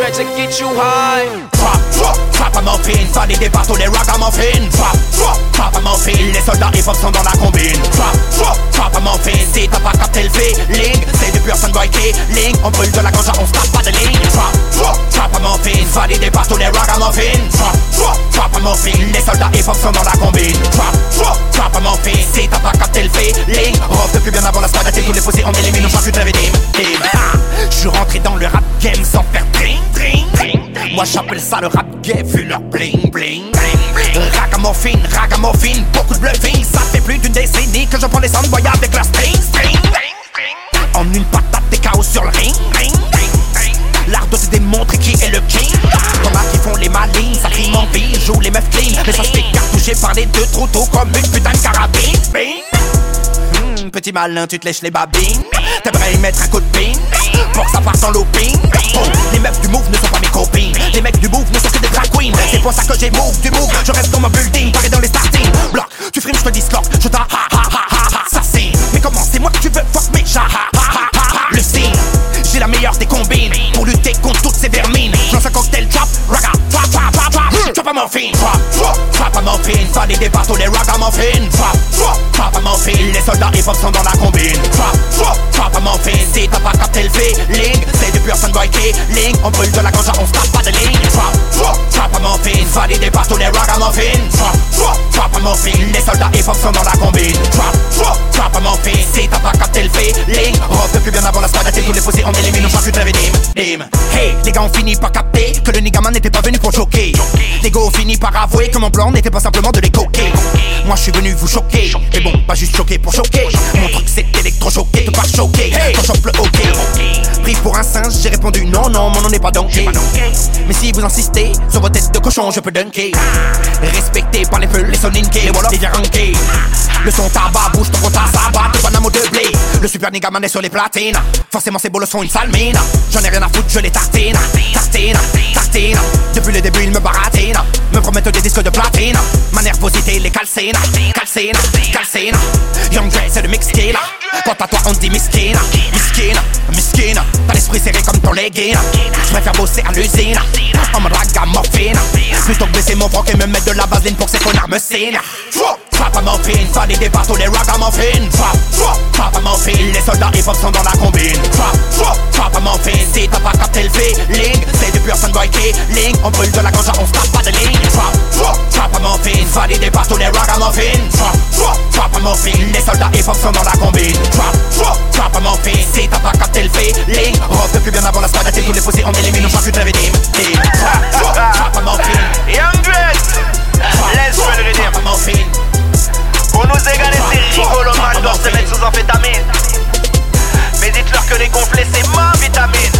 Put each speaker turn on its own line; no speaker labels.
dread to get you high.
Drop, drop, drop a muffin, valider par tous les ragamuffins. Drop, drop, drop a muffin, les soldats hip-hop sont dans la combine. Drop, drop, drop a muffin, si t'as pas capté le feeling, c'est du pur sunboy killing. On brûle de la ganja, on se pas de ligne. Drop, drop, drop a muffin, validé par tous les ragamuffins. Drop, drop, drop a muffin, les soldats hip-hop sont dans la combine. Drop, drop, drop a muffin, si t'as pas capté le feeling, rock depuis bien avant la squad, tous les faussés, on élimine, on change plus de redeem. Je suis rentré dans le rap game sans dring. Moi j'appelle ça le rap gay vu leur bling bling Ragamuffin, ragamuffin, beaucoup de bluffing. Ça fait plus d'une décennie que je prends les soundboys avec leur string, string En une patate des chaos sur le ring, ring, ring L'art de se démontrer qui est le king. As qui font les malines, ça crime en vie, joue les meufs clean. Mais ça se fait cartoucher par les deux trop tôt comme une putain de carabine. Hmm, Petit malin, tu te lèches les babines. T'aimerais y mettre un coup de ping Pour que ça parte en looping pour ça que j'ai move du move Je reste dans ma building, pareil dans les starting Bloc, tu frimes, je te discord Je t'a ha ha ha ha Ça c'est Mais comment c'est moi que tu veux fuck mes chats ha ha ha ha ha Le signe J'ai la meilleure des combines Pour lutter contre toutes ces vermines Lance un cocktail trap, raga, trap, trap, trap, trap Trap a muffin, trap, trap, trap a muffin Validé par tous les ragamuffins Trap, trap, trap a muffin Les soldats hip-hop sont dans la combine Trap, trap, trap a muffin Si t'as pas capté le feeling C'est du pur sunboy killing On brûle de la ganja, on se tape pas de ligne Trap, tous les ragamuffins Trap, trap, trap Les soldats hip-hop sont dans la combine. Trap, trap, trap Si t'as pas capté le feeling Rock depuis bien avant la squad. Tous les faussés on élimine, on plus de redeem Dim. Hey, les gars ont fini par capter Que le nigga man n'était pas venu pour choquer. Les gars ont fini par avouer que mon plan n'était pas simplement de les coquer. Moi je suis venu vous choquer. Et bon, pas juste choquer pour choquer. Mon truc c'est électrochoqué, répondu non, non, mon nom n'est pas donkey. Mais si vous insistez, sur vos têtes de cochon, je peux dunker. Respecté par les feux, les soninké, voilà, les garanqués Le son tabac bouge ton compte à sabat, un mot de blé. Le super nigga man est sur les platines. Forcément c'est beau le son, une sale mine. J'en ai rien à foutre, je les tartine. Tartine, tartine. Depuis le début ils me baratine Me promettent des disques de platine. Ma nervosité les calcine Calcine, calcine Young Dre c'est le mix Quant à toi on dit miskin. Miskin, miskin. T'as l'esprit serré comme ton legging Je préfère bosser à l'usine En mode ragamuffin. Plutôt que baisser mon froc et me mettre de la vaseline pour que ces connards me signent. Trap a muffin, validé par tous les ragamuffins. Trap, trap, trap a muffin Les soldats hip-hop sont dans la combine. Trap, trap, trap a muffin Si t'as pas capté le feeling C'est du pur sunboy killing. On brûle de la ganja, on se pas de ligne. Trap, trap, trap a muffin Validé par tous les ragamuffins. Trap, trap, trap a muffin Les soldats hip-hop sont dans la Kill the pussy on elimine, on fuck with everything Hey, drop, drop, drop my morphine Young let's Pour nous égaler, c'est rigolo, man, doivent se mettre sous amphétamine Mais dites-leur que les gonflés, c'est ma vitamine.